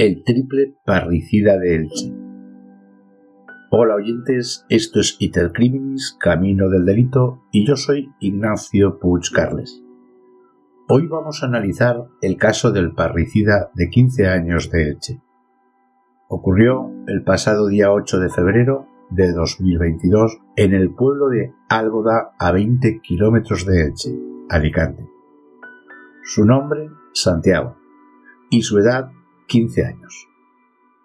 El triple parricida de Elche. Hola oyentes, esto es Itel Criminis, Camino del Delito, y yo soy Ignacio Puig Carles. Hoy vamos a analizar el caso del parricida de 15 años de Elche. Ocurrió el pasado día 8 de febrero de 2022 en el pueblo de Álgoda a 20 kilómetros de Elche, Alicante. Su nombre, Santiago, y su edad 15 años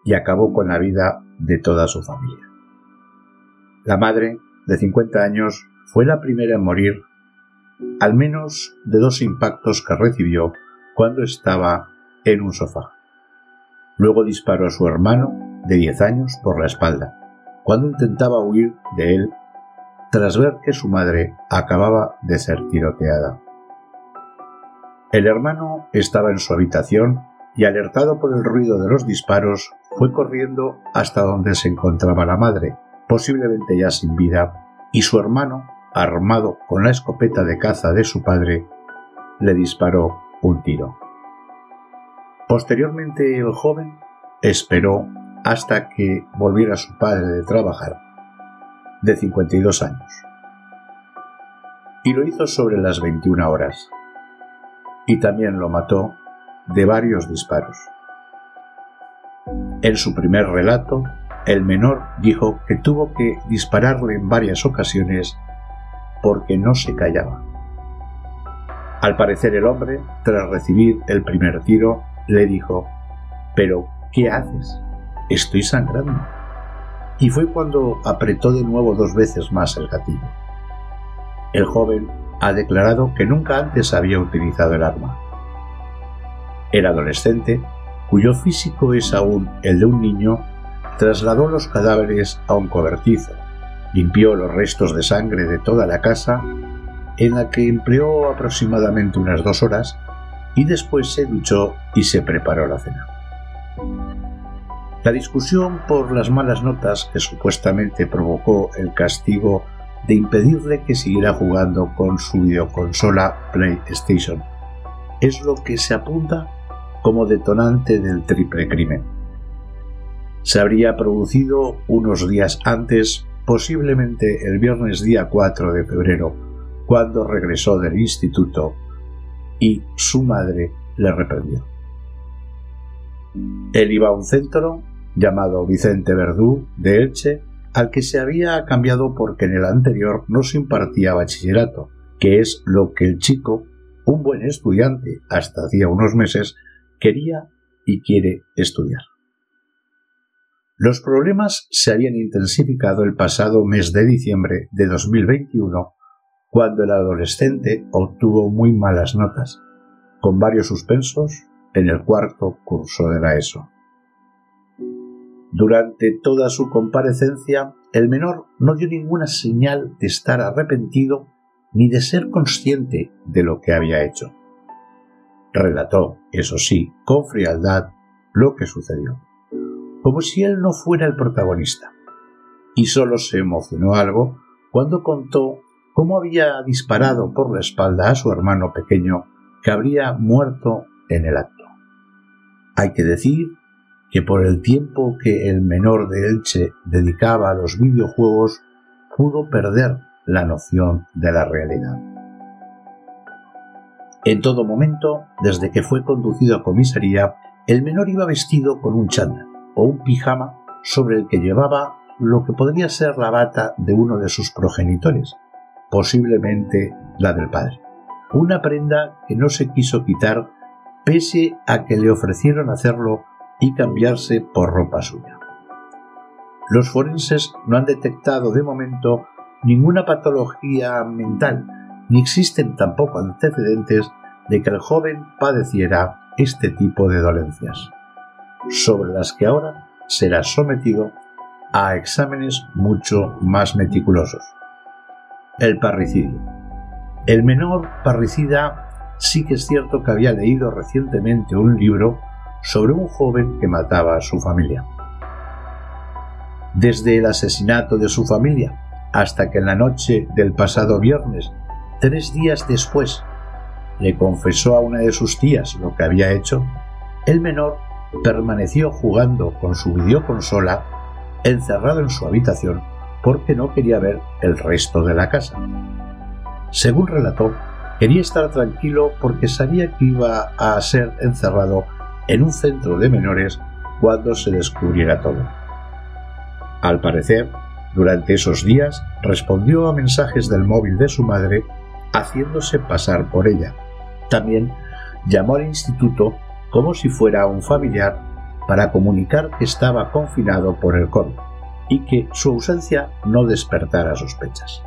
y acabó con la vida de toda su familia. La madre, de 50 años, fue la primera en morir al menos de dos impactos que recibió cuando estaba en un sofá. Luego disparó a su hermano, de 10 años, por la espalda, cuando intentaba huir de él tras ver que su madre acababa de ser tiroteada. El hermano estaba en su habitación y alertado por el ruido de los disparos, fue corriendo hasta donde se encontraba la madre, posiblemente ya sin vida, y su hermano, armado con la escopeta de caza de su padre, le disparó un tiro. Posteriormente el joven esperó hasta que volviera su padre de trabajar, de 52 años. Y lo hizo sobre las 21 horas. Y también lo mató de varios disparos. En su primer relato, el menor dijo que tuvo que dispararle en varias ocasiones porque no se callaba. Al parecer el hombre, tras recibir el primer tiro, le dijo, Pero, ¿qué haces? Estoy sangrando. Y fue cuando apretó de nuevo dos veces más el gatillo. El joven ha declarado que nunca antes había utilizado el arma. El adolescente, cuyo físico es aún el de un niño, trasladó los cadáveres a un cobertizo, limpió los restos de sangre de toda la casa, en la que empleó aproximadamente unas dos horas, y después se duchó y se preparó la cena. La discusión por las malas notas que supuestamente provocó el castigo de impedirle que siguiera jugando con su videoconsola PlayStation es lo que se apunta como detonante del triple crimen. Se habría producido unos días antes, posiblemente el viernes día 4 de febrero, cuando regresó del instituto y su madre le reprendió. Él iba a un centro llamado Vicente Verdú de Elche, al que se había cambiado porque en el anterior no se impartía bachillerato, que es lo que el chico, un buen estudiante hasta hacía unos meses, quería y quiere estudiar. Los problemas se habían intensificado el pasado mes de diciembre de 2021, cuando el adolescente obtuvo muy malas notas, con varios suspensos en el cuarto curso de la ESO. Durante toda su comparecencia, el menor no dio ninguna señal de estar arrepentido ni de ser consciente de lo que había hecho. Relató, eso sí, con frialdad lo que sucedió, como si él no fuera el protagonista, y solo se emocionó algo cuando contó cómo había disparado por la espalda a su hermano pequeño que habría muerto en el acto. Hay que decir que por el tiempo que el menor de Elche dedicaba a los videojuegos pudo perder la noción de la realidad. En todo momento, desde que fue conducido a comisaría, el menor iba vestido con un chándal o un pijama sobre el que llevaba lo que podría ser la bata de uno de sus progenitores, posiblemente la del padre. Una prenda que no se quiso quitar pese a que le ofrecieron hacerlo y cambiarse por ropa suya. Los forenses no han detectado de momento ninguna patología mental ni existen tampoco antecedentes de que el joven padeciera este tipo de dolencias, sobre las que ahora será sometido a exámenes mucho más meticulosos. El parricidio. El menor parricida sí que es cierto que había leído recientemente un libro sobre un joven que mataba a su familia. Desde el asesinato de su familia hasta que en la noche del pasado viernes tres días después le confesó a una de sus tías lo que había hecho, el menor permaneció jugando con su videoconsola encerrado en su habitación porque no quería ver el resto de la casa. Según relató, quería estar tranquilo porque sabía que iba a ser encerrado en un centro de menores cuando se descubriera todo. Al parecer, durante esos días respondió a mensajes del móvil de su madre haciéndose pasar por ella. También llamó al instituto como si fuera un familiar para comunicar que estaba confinado por el COVID y que su ausencia no despertara sospechas.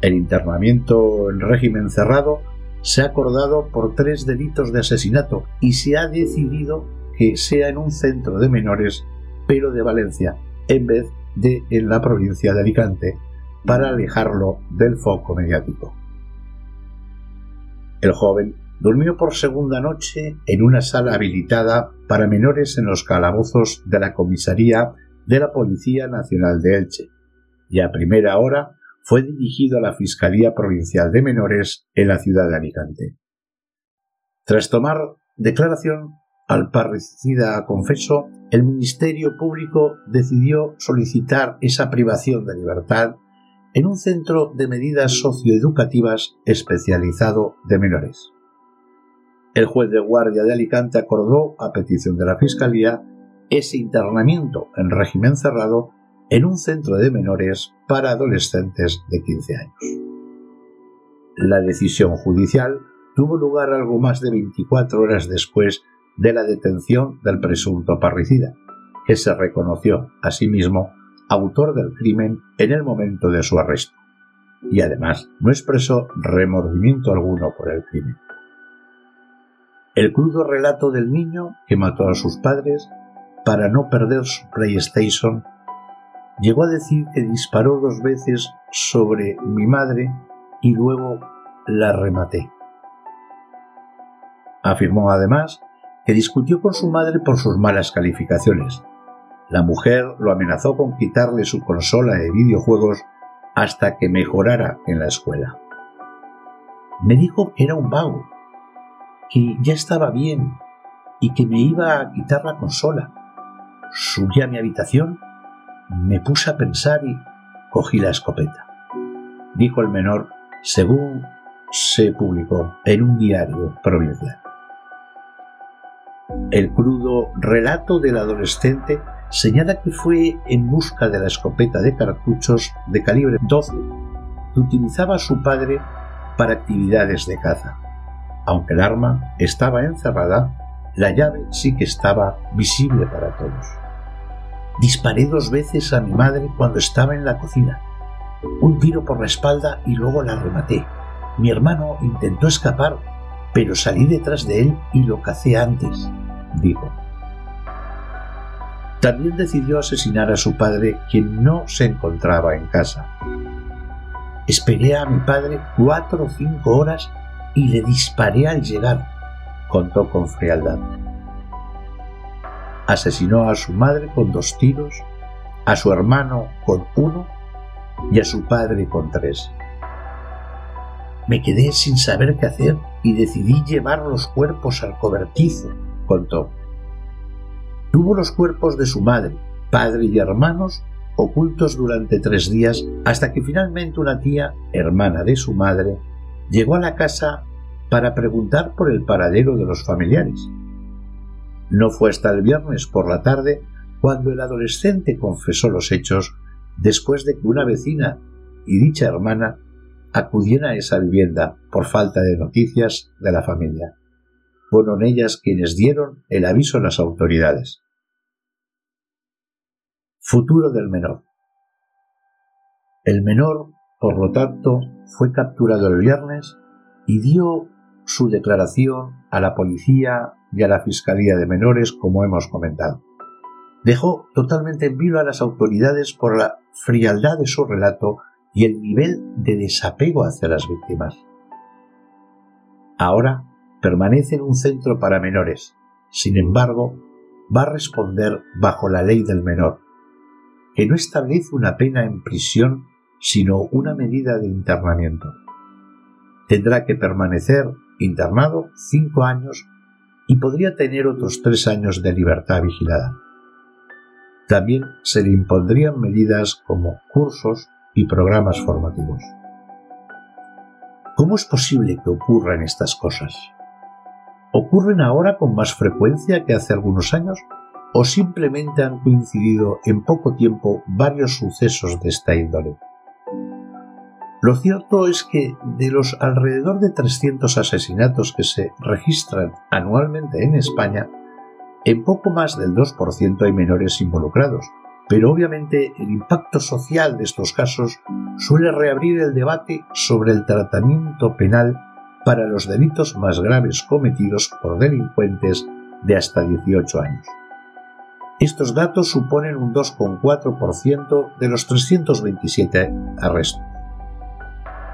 El internamiento en régimen cerrado se ha acordado por tres delitos de asesinato y se ha decidido que sea en un centro de menores, pero de Valencia, en vez de en la provincia de Alicante, para alejarlo del foco mediático. El joven durmió por segunda noche en una sala habilitada para menores en los calabozos de la comisaría de la Policía Nacional de Elche, y a primera hora fue dirigido a la Fiscalía Provincial de Menores en la ciudad de Alicante. Tras tomar declaración al parricida confeso, el Ministerio Público decidió solicitar esa privación de libertad en un centro de medidas socioeducativas especializado de menores. El juez de guardia de Alicante acordó, a petición de la Fiscalía, ese internamiento en régimen cerrado en un centro de menores para adolescentes de 15 años. La decisión judicial tuvo lugar algo más de 24 horas después de la detención del presunto parricida, que se reconoció a sí mismo autor del crimen en el momento de su arresto, y además no expresó remordimiento alguno por el crimen. El crudo relato del niño que mató a sus padres para no perder su PlayStation llegó a decir que disparó dos veces sobre mi madre y luego la rematé. Afirmó además que discutió con su madre por sus malas calificaciones. La mujer lo amenazó con quitarle su consola de videojuegos hasta que mejorara en la escuela. Me dijo que era un vago que ya estaba bien y que me iba a quitar la consola. Subí a mi habitación, me puse a pensar y cogí la escopeta. Dijo el menor, según se publicó en un diario provincial. El crudo relato del adolescente señala que fue en busca de la escopeta de cartuchos de calibre 12 que utilizaba su padre para actividades de caza. Aunque el arma estaba encerrada, la llave sí que estaba visible para todos. Disparé dos veces a mi madre cuando estaba en la cocina. Un tiro por la espalda y luego la rematé. Mi hermano intentó escapar, pero salí detrás de él y lo cacé antes, dijo. También decidió asesinar a su padre, quien no se encontraba en casa. Esperé a mi padre cuatro o cinco horas y le disparé al llegar, contó con frialdad. Asesinó a su madre con dos tiros, a su hermano con uno y a su padre con tres. Me quedé sin saber qué hacer y decidí llevar los cuerpos al cobertizo, contó. Tuvo los cuerpos de su madre, padre y hermanos ocultos durante tres días hasta que finalmente una tía, hermana de su madre, llegó a la casa para preguntar por el paradero de los familiares. No fue hasta el viernes por la tarde cuando el adolescente confesó los hechos después de que una vecina y dicha hermana acudieran a esa vivienda por falta de noticias de la familia. Fueron ellas quienes dieron el aviso a las autoridades. Futuro del menor. El menor por lo tanto, fue capturado el viernes y dio su declaración a la policía y a la Fiscalía de Menores, como hemos comentado. Dejó totalmente en vilo a las autoridades por la frialdad de su relato y el nivel de desapego hacia las víctimas. Ahora permanece en un centro para menores. Sin embargo, va a responder bajo la ley del menor, que no establece una pena en prisión sino una medida de internamiento. Tendrá que permanecer internado cinco años y podría tener otros tres años de libertad vigilada. También se le impondrían medidas como cursos y programas formativos. ¿Cómo es posible que ocurran estas cosas? ¿Ocurren ahora con más frecuencia que hace algunos años o simplemente han coincidido en poco tiempo varios sucesos de esta índole? Lo cierto es que de los alrededor de 300 asesinatos que se registran anualmente en España, en poco más del 2% hay menores involucrados, pero obviamente el impacto social de estos casos suele reabrir el debate sobre el tratamiento penal para los delitos más graves cometidos por delincuentes de hasta 18 años. Estos datos suponen un 2,4% de los 327 arrestos.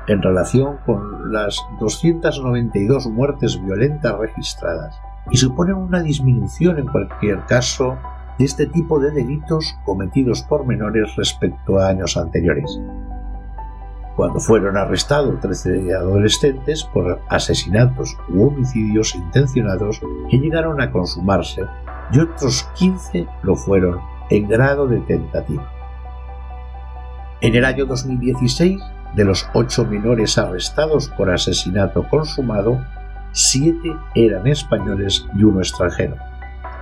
En relación con las 292 muertes violentas registradas, y suponen una disminución en cualquier caso de este tipo de delitos cometidos por menores respecto a años anteriores cuando fueron arrestados 13 adolescentes por asesinatos u homicidios intencionados que llegaron a consumarse y otros 15 lo fueron en grado de tentativa. En el año 2016, de los 8 menores arrestados por asesinato consumado, 7 eran españoles y uno extranjero.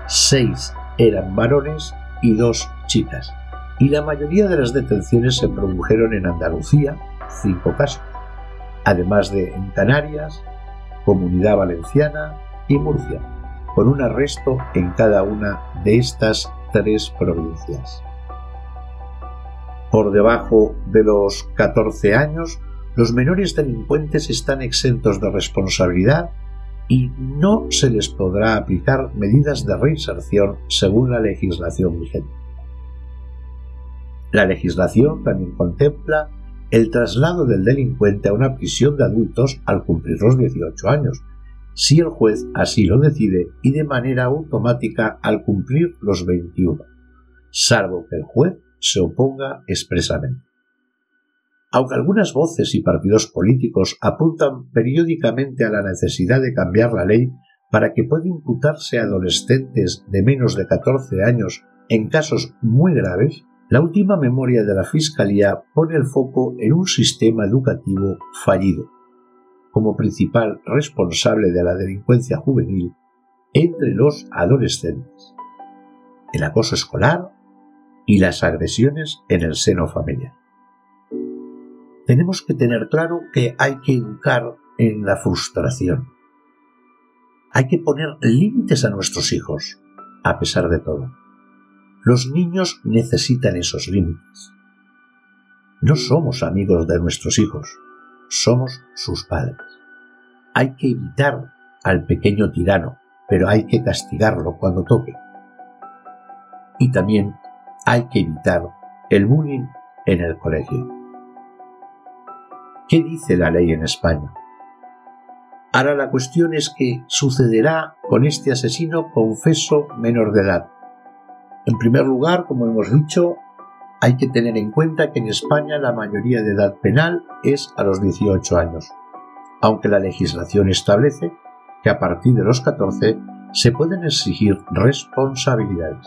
6 eran varones y 2 chicas. Y la mayoría de las detenciones se produjeron en Andalucía, cinco casos, además de en Canarias, Comunidad Valenciana y Murcia, con un arresto en cada una de estas tres provincias. Por debajo de los 14 años, los menores delincuentes están exentos de responsabilidad y no se les podrá aplicar medidas de reinserción según la legislación vigente. La legislación también contempla el traslado del delincuente a una prisión de adultos al cumplir los 18 años, si el juez así lo decide y de manera automática al cumplir los 21, salvo que el juez se oponga expresamente. Aunque algunas voces y partidos políticos apuntan periódicamente a la necesidad de cambiar la ley para que pueda imputarse a adolescentes de menos de 14 años en casos muy graves, la última memoria de la Fiscalía pone el foco en un sistema educativo fallido, como principal responsable de la delincuencia juvenil entre los adolescentes, el acoso escolar y las agresiones en el seno familiar. Tenemos que tener claro que hay que educar en la frustración. Hay que poner límites a nuestros hijos, a pesar de todo los niños necesitan esos límites. No somos amigos de nuestros hijos, somos sus padres. Hay que evitar al pequeño tirano, pero hay que castigarlo cuando toque. Y también hay que evitar el bullying en el colegio. ¿Qué dice la ley en España? Ahora la cuestión es qué sucederá con este asesino confeso menor de edad, en primer lugar, como hemos dicho, hay que tener en cuenta que en España la mayoría de edad penal es a los 18 años, aunque la legislación establece que a partir de los 14 se pueden exigir responsabilidades.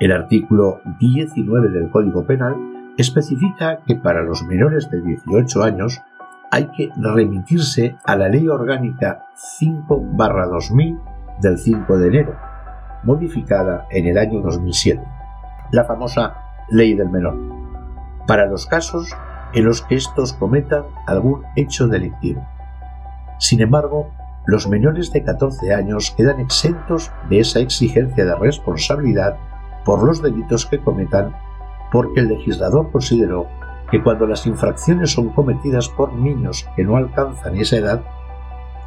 El artículo 19 del Código Penal especifica que para los menores de 18 años hay que remitirse a la Ley Orgánica 5-2000 del 5 de enero modificada en el año 2007, la famosa Ley del Menor, para los casos en los que estos cometan algún hecho delictivo. Sin embargo, los menores de 14 años quedan exentos de esa exigencia de responsabilidad por los delitos que cometan porque el legislador consideró que cuando las infracciones son cometidas por niños que no alcanzan esa edad,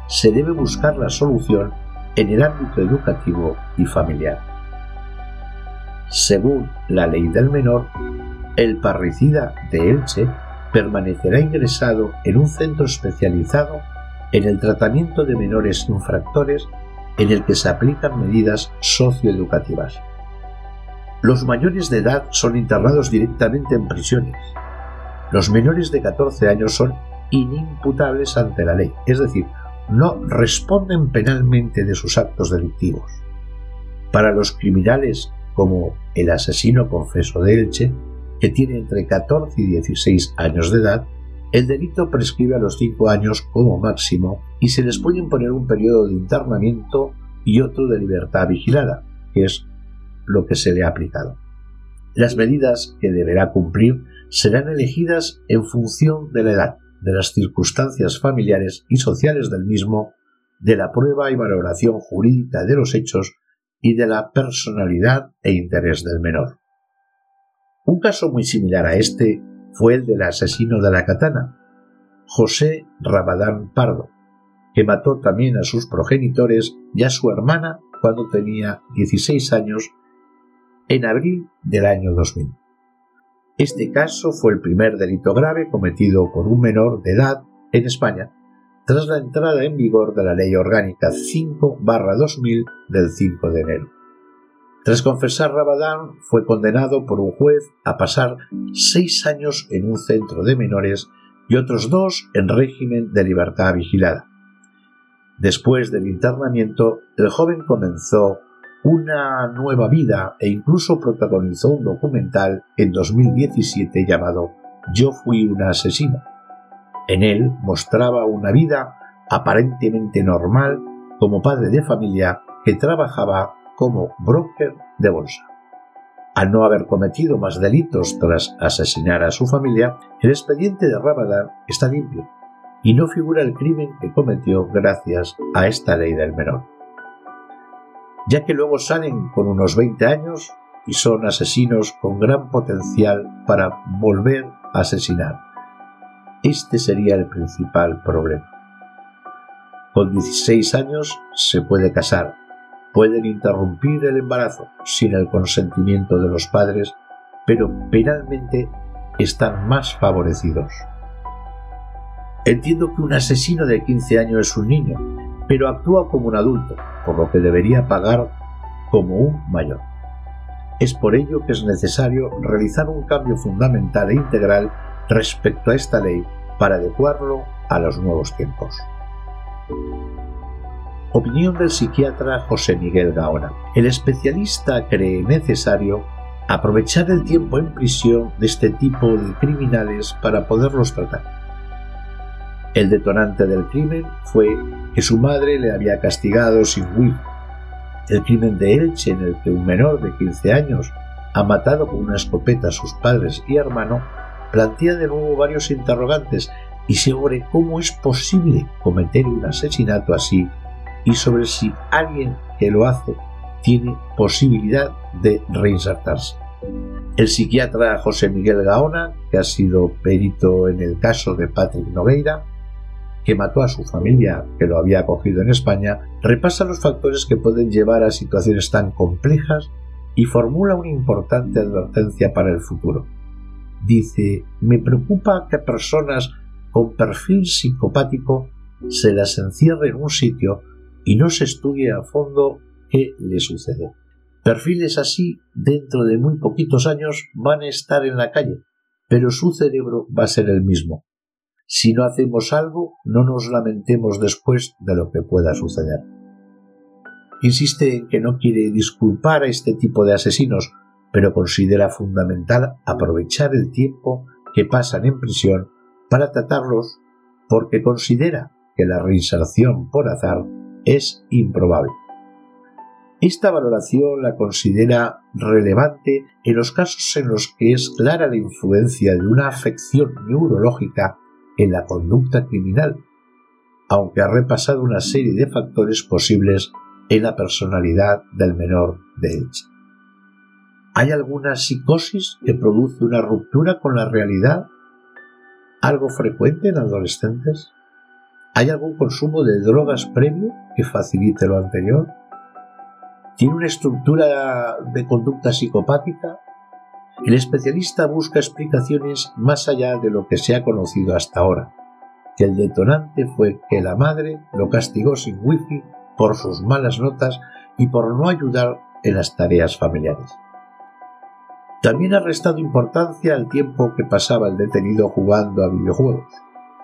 se debe buscar la solución en el ámbito educativo y familiar. Según la ley del menor, el parricida de Elche permanecerá ingresado en un centro especializado en el tratamiento de menores infractores en el que se aplican medidas socioeducativas. Los mayores de edad son internados directamente en prisiones. Los menores de 14 años son inimputables ante la ley, es decir, no responden penalmente de sus actos delictivos. Para los criminales como el asesino confeso de Elche, que tiene entre 14 y 16 años de edad, el delito prescribe a los 5 años como máximo y se les puede imponer un periodo de internamiento y otro de libertad vigilada, que es lo que se le ha aplicado. Las medidas que deberá cumplir serán elegidas en función de la edad, de las circunstancias familiares y sociales del mismo, de la prueba y valoración jurídica de los hechos y de la personalidad e interés del menor. Un caso muy similar a este fue el del asesino de la katana, José Rabadán Pardo, que mató también a sus progenitores y a su hermana cuando tenía 16 años en abril del año 2000. Este caso fue el primer delito grave cometido por un menor de edad en España tras la entrada en vigor de la Ley Orgánica 5-2000 del 5 de enero. Tras confesar Rabadán, fue condenado por un juez a pasar seis años en un centro de menores y otros dos en régimen de libertad vigilada. Después del internamiento, el joven comenzó una nueva vida e incluso protagonizó un documental en 2017 llamado Yo fui una asesina. En él mostraba una vida aparentemente normal como padre de familia que trabajaba como broker de bolsa. Al no haber cometido más delitos tras asesinar a su familia, el expediente de Rabadán está limpio y no figura el crimen que cometió gracias a esta ley del menor ya que luego salen con unos 20 años y son asesinos con gran potencial para volver a asesinar. Este sería el principal problema. Con 16 años se puede casar, pueden interrumpir el embarazo sin el consentimiento de los padres, pero penalmente están más favorecidos. Entiendo que un asesino de 15 años es un niño, pero actúa como un adulto, por lo que debería pagar como un mayor. Es por ello que es necesario realizar un cambio fundamental e integral respecto a esta ley para adecuarlo a los nuevos tiempos. Opinión del psiquiatra José Miguel Gaona. El especialista cree necesario aprovechar el tiempo en prisión de este tipo de criminales para poderlos tratar el detonante del crimen fue que su madre le había castigado sin huir. El crimen de Elche, en el que un menor de 15 años ha matado con una escopeta a sus padres y hermano, plantea de nuevo varios interrogantes y sobre cómo es posible cometer un asesinato así y sobre si alguien que lo hace tiene posibilidad de reinsertarse. El psiquiatra José Miguel Gaona, que ha sido perito en el caso de Patrick Nogueira, que mató a su familia, que lo había acogido en España, repasa los factores que pueden llevar a situaciones tan complejas y formula una importante advertencia para el futuro. Dice, me preocupa que personas con perfil psicopático se las encierre en un sitio y no se estudie a fondo qué le sucede. Perfiles así, dentro de muy poquitos años, van a estar en la calle, pero su cerebro va a ser el mismo. Si no hacemos algo, no nos lamentemos después de lo que pueda suceder. Insiste en que no quiere disculpar a este tipo de asesinos, pero considera fundamental aprovechar el tiempo que pasan en prisión para tratarlos porque considera que la reinserción por azar es improbable. Esta valoración la considera relevante en los casos en los que es clara la influencia de una afección neurológica en la conducta criminal, aunque ha repasado una serie de factores posibles en la personalidad del menor de Elche. ¿Hay alguna psicosis que produce una ruptura con la realidad? ¿Algo frecuente en adolescentes? ¿Hay algún consumo de drogas previo que facilite lo anterior? ¿Tiene una estructura de conducta psicopática el especialista busca explicaciones más allá de lo que se ha conocido hasta ahora, que el detonante fue que la madre lo castigó sin wifi por sus malas notas y por no ayudar en las tareas familiares. También ha restado importancia al tiempo que pasaba el detenido jugando a videojuegos.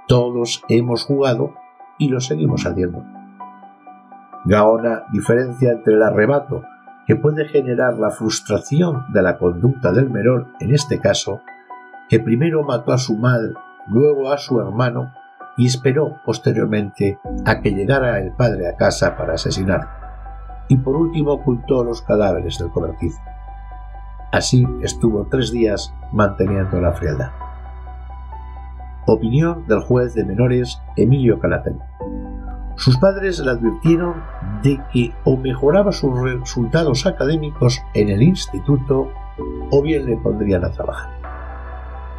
Todos hemos jugado y lo seguimos haciendo. Gaona diferencia entre el arrebato que puede generar la frustración de la conducta del menor en este caso, que primero mató a su madre, luego a su hermano y esperó posteriormente a que llegara el padre a casa para asesinarlo, y por último ocultó los cadáveres del cobertizo. Así estuvo tres días manteniendo la frialdad. Opinión del juez de menores Emilio Calatayud. Sus padres le advirtieron de que o mejoraba sus resultados académicos en el instituto o bien le pondrían a trabajar.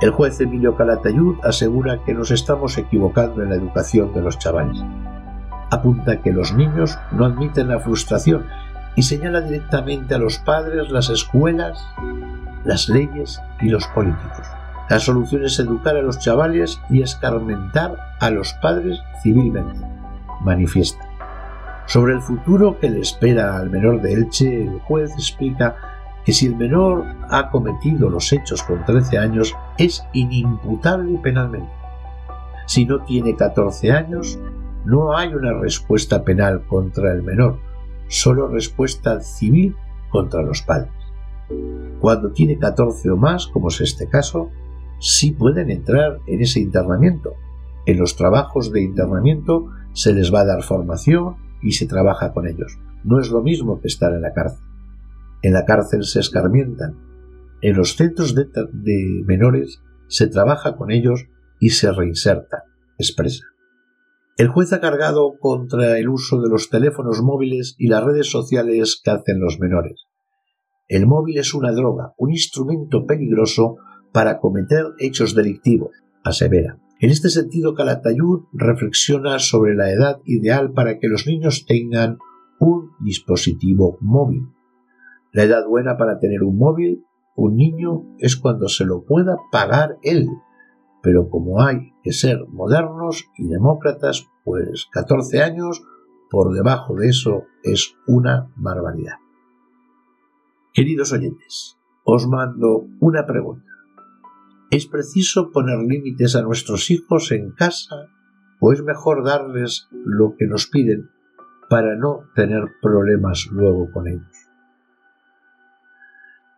El juez Emilio Calatayud asegura que nos estamos equivocando en la educación de los chavales. Apunta que los niños no admiten la frustración y señala directamente a los padres, las escuelas, las leyes y los políticos. La solución es educar a los chavales y escarmentar a los padres civilmente. Manifiesta. Sobre el futuro que le espera al menor de Elche, el juez explica que si el menor ha cometido los hechos con 13 años es inimputable penalmente. Si no tiene 14 años, no hay una respuesta penal contra el menor, solo respuesta civil contra los padres. Cuando tiene 14 o más, como es este caso, sí pueden entrar en ese internamiento. En los trabajos de internamiento se les va a dar formación y se trabaja con ellos. No es lo mismo que estar en la cárcel. En la cárcel se escarmientan. En los centros de, menores se trabaja con ellos y se reinserta, expresa. El juez ha cargado contra el uso de los teléfonos móviles y las redes sociales que hacen los menores. El móvil es una droga, un instrumento peligroso para cometer hechos delictivos, asevera. En este sentido, Calatayud reflexiona sobre la edad ideal para que los niños tengan un dispositivo móvil. La edad buena para tener un móvil, un niño, es cuando se lo pueda pagar él. Pero como hay que ser modernos y demócratas, pues 14 años, por debajo de eso es una barbaridad. Queridos oyentes, os mando una pregunta. ¿Es preciso poner límites a nuestros hijos en casa o es mejor darles lo que nos piden para no tener problemas luego con ellos?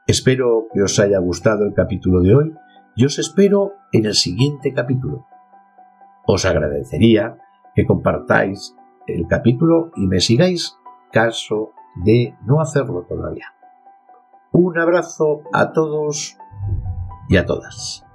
Espero que os haya gustado el capítulo de hoy y os espero en el siguiente capítulo. Os agradecería que compartáis el capítulo y me sigáis caso de no hacerlo todavía. Un abrazo a todos y a todas.